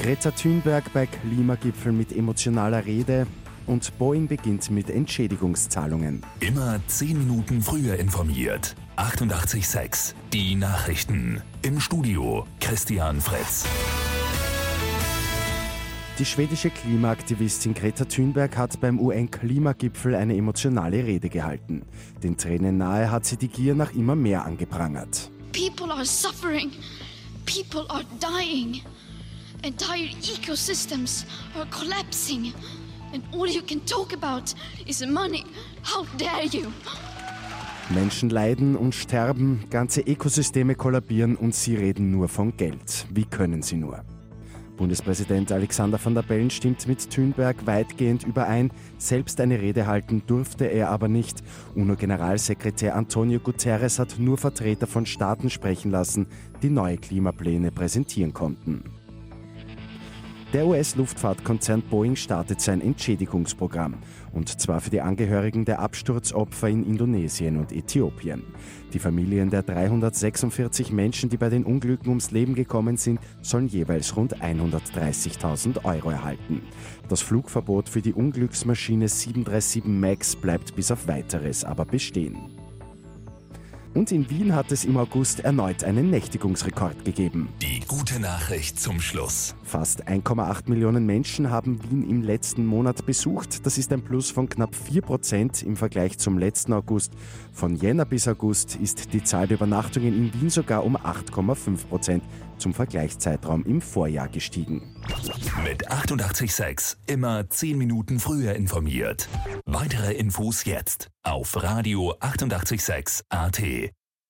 Greta Thunberg bei Klimagipfel mit emotionaler Rede und Boeing beginnt mit Entschädigungszahlungen. Immer 10 Minuten früher informiert. 88.6 Die Nachrichten. Im Studio Christian Fritz. Die schwedische Klimaaktivistin Greta Thunberg hat beim UN-Klimagipfel eine emotionale Rede gehalten. Den Tränen nahe hat sie die Gier nach immer mehr angeprangert. People are suffering. People are dying. Entire ecosystems are collapsing. And all you can talk about is money. How dare you? Menschen leiden und sterben, ganze Ökosysteme kollabieren und sie reden nur von Geld. Wie können sie nur? Bundespräsident Alexander van der Bellen stimmt mit Thünberg weitgehend überein. Selbst eine Rede halten durfte er aber nicht. UNO-Generalsekretär Antonio Guterres hat nur Vertreter von Staaten sprechen lassen, die neue Klimapläne präsentieren konnten. Der US-Luftfahrtkonzern Boeing startet sein Entschädigungsprogramm. Und zwar für die Angehörigen der Absturzopfer in Indonesien und Äthiopien. Die Familien der 346 Menschen, die bei den Unglücken ums Leben gekommen sind, sollen jeweils rund 130.000 Euro erhalten. Das Flugverbot für die Unglücksmaschine 737 MAX bleibt bis auf weiteres aber bestehen. Und in Wien hat es im August erneut einen Nächtigungsrekord gegeben. Die gute Nachricht zum Schluss. Fast 1,8 Millionen Menschen haben Wien im letzten Monat besucht. Das ist ein Plus von knapp 4 Prozent im Vergleich zum letzten August. Von Jänner bis August ist die Zahl der Übernachtungen in Wien sogar um 8,5 Prozent zum Vergleichszeitraum im Vorjahr gestiegen. Mit 886 immer 10 Minuten früher informiert. Weitere Infos jetzt auf Radio 886 AT.